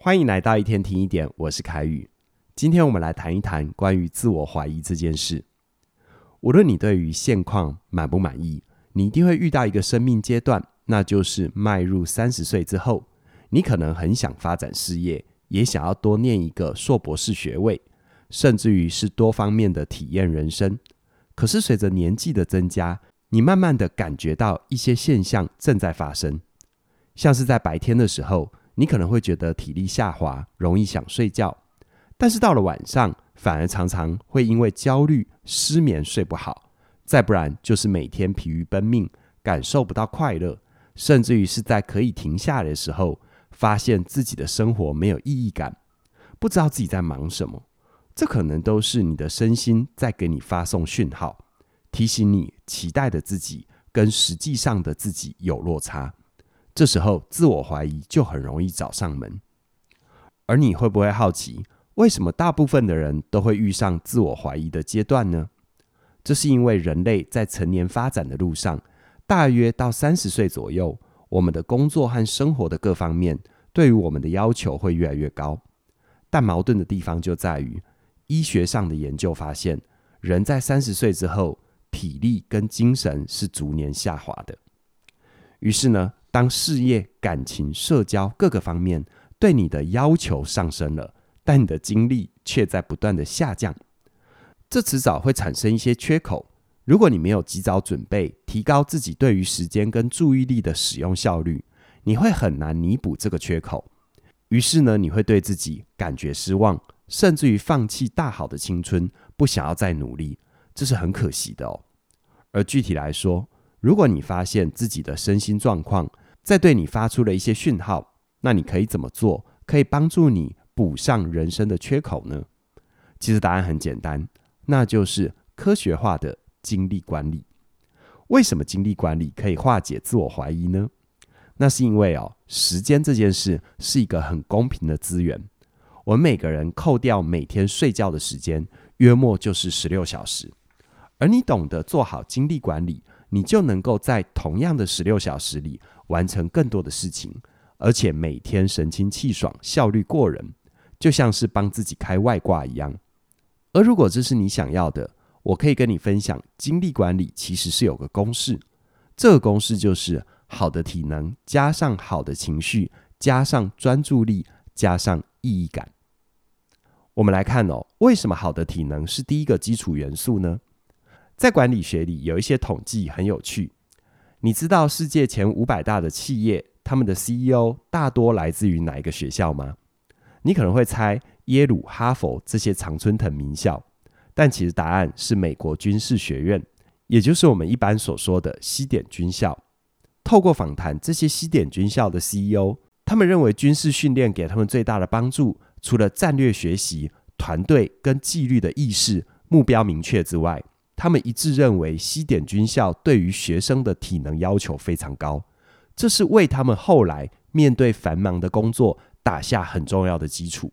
欢迎来到一天听一点，我是凯宇。今天我们来谈一谈关于自我怀疑这件事。无论你对于现况满不满意，你一定会遇到一个生命阶段，那就是迈入三十岁之后，你可能很想发展事业，也想要多念一个硕博士学位，甚至于是多方面的体验人生。可是随着年纪的增加，你慢慢的感觉到一些现象正在发生，像是在白天的时候，你可能会觉得体力下滑，容易想睡觉，但是到了晚上，反而常常会因为焦虑、失眠睡不好，再不然就是每天疲于奔命，感受不到快乐，甚至于是在可以停下来的时候，发现自己的生活没有意义感，不知道自己在忙什么，这可能都是你的身心在给你发送讯号，提醒你期待的自己跟实际上的自己有落差。这时候，自我怀疑就很容易找上门。而你会不会好奇，为什么大部分的人都会遇上自我怀疑的阶段呢？这是因为人类在成年发展的路上，大约到三十岁左右，我们的工作和生活的各方面对于我们的要求会越来越高。但矛盾的地方就在于，医学上的研究发现，人在三十岁之后，体力跟精神是逐年下滑的。于是呢，当事业、感情、社交各个方面对你的要求上升了，但你的精力却在不断的下降，这迟早会产生一些缺口。如果你没有及早准备，提高自己对于时间跟注意力的使用效率，你会很难弥补这个缺口。于是呢，你会对自己感觉失望，甚至于放弃大好的青春，不想要再努力，这是很可惜的哦。而具体来说，如果你发现自己的身心状况在对你发出了一些讯号，那你可以怎么做，可以帮助你补上人生的缺口呢？其实答案很简单，那就是科学化的精力管理。为什么精力管理可以化解自我怀疑呢？那是因为哦，时间这件事是一个很公平的资源。我们每个人扣掉每天睡觉的时间，约莫就是十六小时，而你懂得做好精力管理。你就能够在同样的十六小时里完成更多的事情，而且每天神清气爽，效率过人，就像是帮自己开外挂一样。而如果这是你想要的，我可以跟你分享，精力管理其实是有个公式，这个公式就是好的体能加上好的情绪加上专注力加上意义感。我们来看哦，为什么好的体能是第一个基础元素呢？在管理学里有一些统计很有趣，你知道世界前五百大的企业，他们的 CEO 大多来自于哪一个学校吗？你可能会猜耶鲁、哈佛这些常春藤名校，但其实答案是美国军事学院，也就是我们一般所说的西点军校。透过访谈这些西点军校的 CEO，他们认为军事训练给他们最大的帮助，除了战略学习、团队跟纪律的意识、目标明确之外。他们一致认为，西点军校对于学生的体能要求非常高，这是为他们后来面对繁忙的工作打下很重要的基础。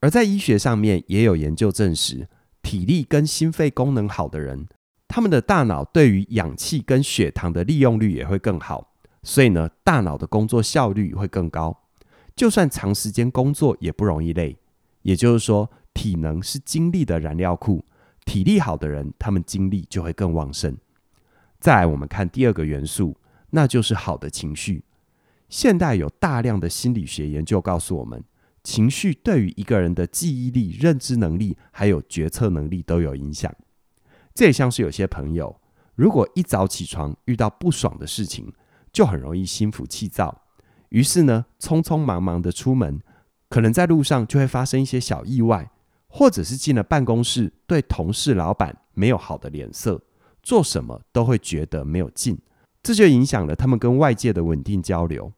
而在医学上面也有研究证实，体力跟心肺功能好的人，他们的大脑对于氧气跟血糖的利用率也会更好，所以呢，大脑的工作效率会更高。就算长时间工作也不容易累。也就是说，体能是精力的燃料库。体力好的人，他们精力就会更旺盛。再来，我们看第二个元素，那就是好的情绪。现代有大量的心理学研究告诉我们，情绪对于一个人的记忆力、认知能力还有决策能力都有影响。这也像是有些朋友，如果一早起床遇到不爽的事情，就很容易心浮气躁，于是呢，匆匆忙忙的出门，可能在路上就会发生一些小意外。或者是进了办公室，对同事、老板没有好的脸色，做什么都会觉得没有劲，这就影响了他们跟外界的稳定交流。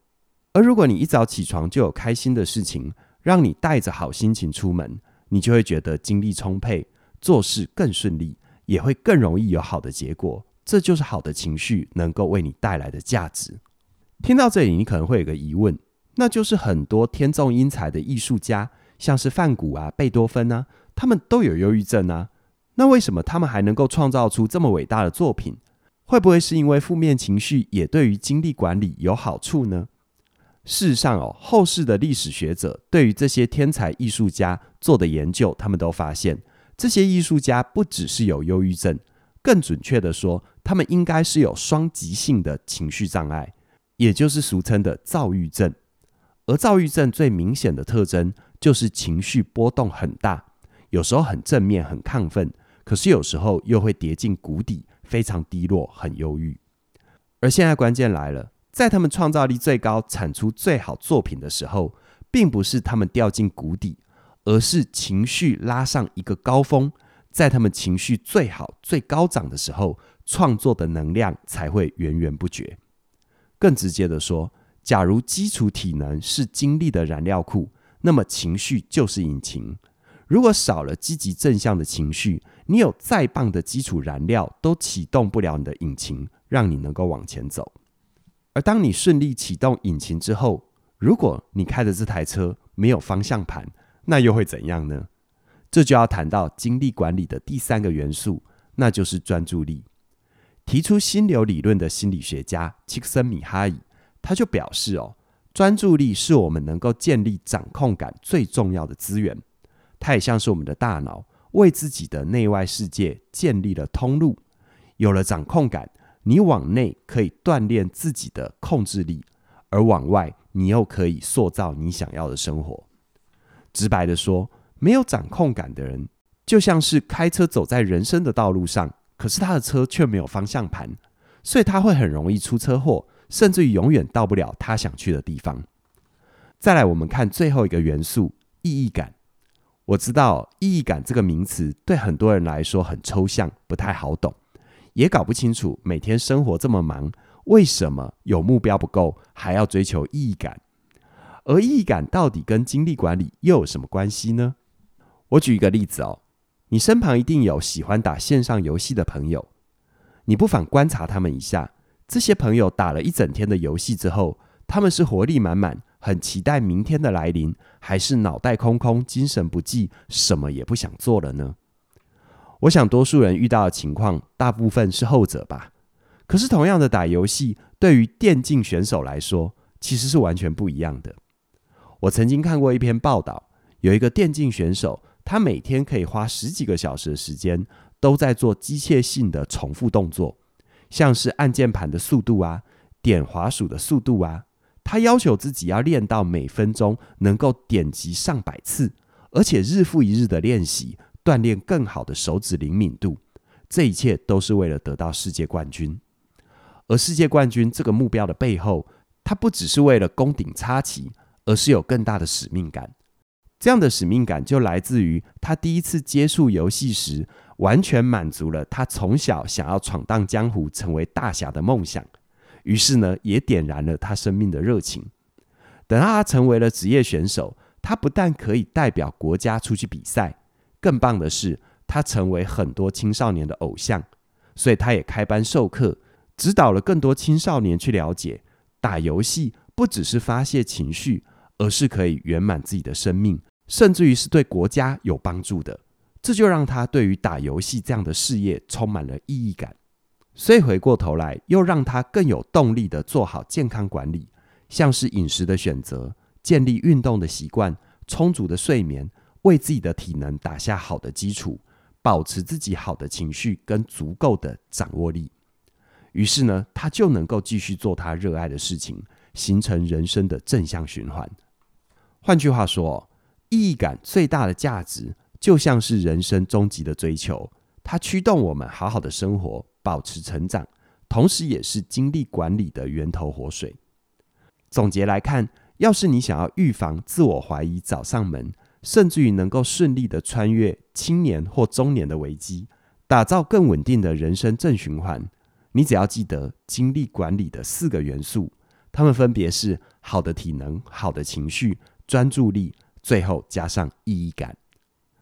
而如果你一早起床就有开心的事情，让你带着好心情出门，你就会觉得精力充沛，做事更顺利，也会更容易有好的结果。这就是好的情绪能够为你带来的价值。听到这里，你可能会有个疑问，那就是很多天纵英才的艺术家。像是梵谷啊、贝多芬啊，他们都有忧郁症啊。那为什么他们还能够创造出这么伟大的作品？会不会是因为负面情绪也对于精力管理有好处呢？事实上哦，后世的历史学者对于这些天才艺术家做的研究，他们都发现，这些艺术家不只是有忧郁症，更准确的说，他们应该是有双极性的情绪障碍，也就是俗称的躁郁症。而躁郁症最明显的特征就是情绪波动很大，有时候很正面、很亢奋，可是有时候又会跌进谷底，非常低落、很忧郁。而现在关键来了。在他们创造力最高、产出最好作品的时候，并不是他们掉进谷底，而是情绪拉上一个高峰。在他们情绪最好、最高涨的时候，创作的能量才会源源不绝。更直接的说，假如基础体能是精力的燃料库，那么情绪就是引擎。如果少了积极正向的情绪，你有再棒的基础燃料，都启动不了你的引擎，让你能够往前走。而当你顺利启动引擎之后，如果你开的这台车没有方向盘，那又会怎样呢？这就要谈到精力管理的第三个元素，那就是专注力。提出心流理论的心理学家契克森米哈伊，他就表示哦，专注力是我们能够建立掌控感最重要的资源。它也像是我们的大脑为自己的内外世界建立了通路，有了掌控感。你往内可以锻炼自己的控制力，而往外你又可以塑造你想要的生活。直白的说，没有掌控感的人，就像是开车走在人生的道路上，可是他的车却没有方向盘，所以他会很容易出车祸，甚至于永远到不了他想去的地方。再来，我们看最后一个元素——意义感。我知道“意义感”这个名词对很多人来说很抽象，不太好懂。也搞不清楚，每天生活这么忙，为什么有目标不够，还要追求意义感？而意义感到底跟精力管理又有什么关系呢？我举一个例子哦，你身旁一定有喜欢打线上游戏的朋友，你不妨观察他们一下。这些朋友打了一整天的游戏之后，他们是活力满满，很期待明天的来临，还是脑袋空空，精神不济，什么也不想做了呢？我想，多数人遇到的情况，大部分是后者吧。可是，同样的打游戏，对于电竞选手来说，其实是完全不一样的。我曾经看过一篇报道，有一个电竞选手，他每天可以花十几个小时的时间，都在做机械性的重复动作，像是按键盘的速度啊，点滑鼠的速度啊。他要求自己要练到每分钟能够点击上百次，而且日复一日的练习。锻炼更好的手指灵敏度，这一切都是为了得到世界冠军。而世界冠军这个目标的背后，他不只是为了攻顶插旗，而是有更大的使命感。这样的使命感就来自于他第一次接触游戏时，完全满足了他从小想要闯荡江湖、成为大侠的梦想。于是呢，也点燃了他生命的热情。等到他成为了职业选手，他不但可以代表国家出去比赛。更棒的是，他成为很多青少年的偶像，所以他也开班授课，指导了更多青少年去了解，打游戏不只是发泄情绪，而是可以圆满自己的生命，甚至于是对国家有帮助的。这就让他对于打游戏这样的事业充满了意义感，所以回过头来又让他更有动力的做好健康管理，像是饮食的选择、建立运动的习惯、充足的睡眠。为自己的体能打下好的基础，保持自己好的情绪跟足够的掌握力，于是呢，他就能够继续做他热爱的事情，形成人生的正向循环。换句话说，意义感最大的价值，就像是人生终极的追求，它驱动我们好好的生活，保持成长，同时也是精力管理的源头活水。总结来看，要是你想要预防自我怀疑找上门，甚至于能够顺利的穿越青年或中年的危机，打造更稳定的人生正循环。你只要记得精力管理的四个元素，它们分别是好的体能、好的情绪、专注力，最后加上意义感。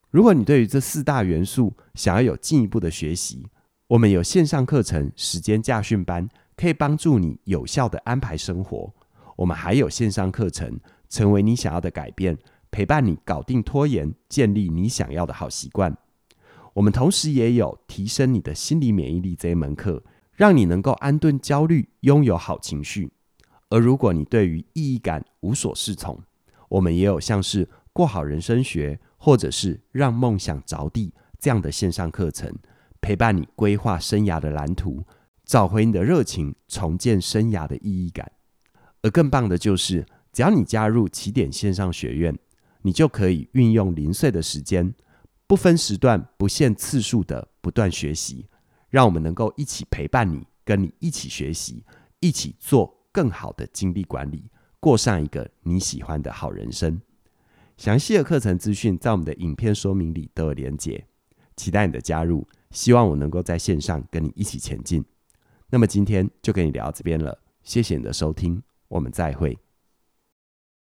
如果你对于这四大元素想要有进一步的学习，我们有线上课程时间驾训班，可以帮助你有效的安排生活。我们还有线上课程，成为你想要的改变。陪伴你搞定拖延，建立你想要的好习惯。我们同时也有提升你的心理免疫力这一门课，让你能够安顿焦虑，拥有好情绪。而如果你对于意义感、无所适从。我们也有像是过好人生学，或者是让梦想着地这样的线上课程，陪伴你规划生涯的蓝图，找回你的热情，重建生涯的意义感。而更棒的就是，只要你加入起点线上学院，你就可以运用零碎的时间，不分时段、不限次数的不断学习，让我们能够一起陪伴你，跟你一起学习，一起做更好的精力管理。过上一个你喜欢的好人生。详细的课程资讯在我们的影片说明里都有连结，期待你的加入。希望我能够在线上跟你一起前进。那么今天就跟你聊到这边了，谢谢你的收听，我们再会。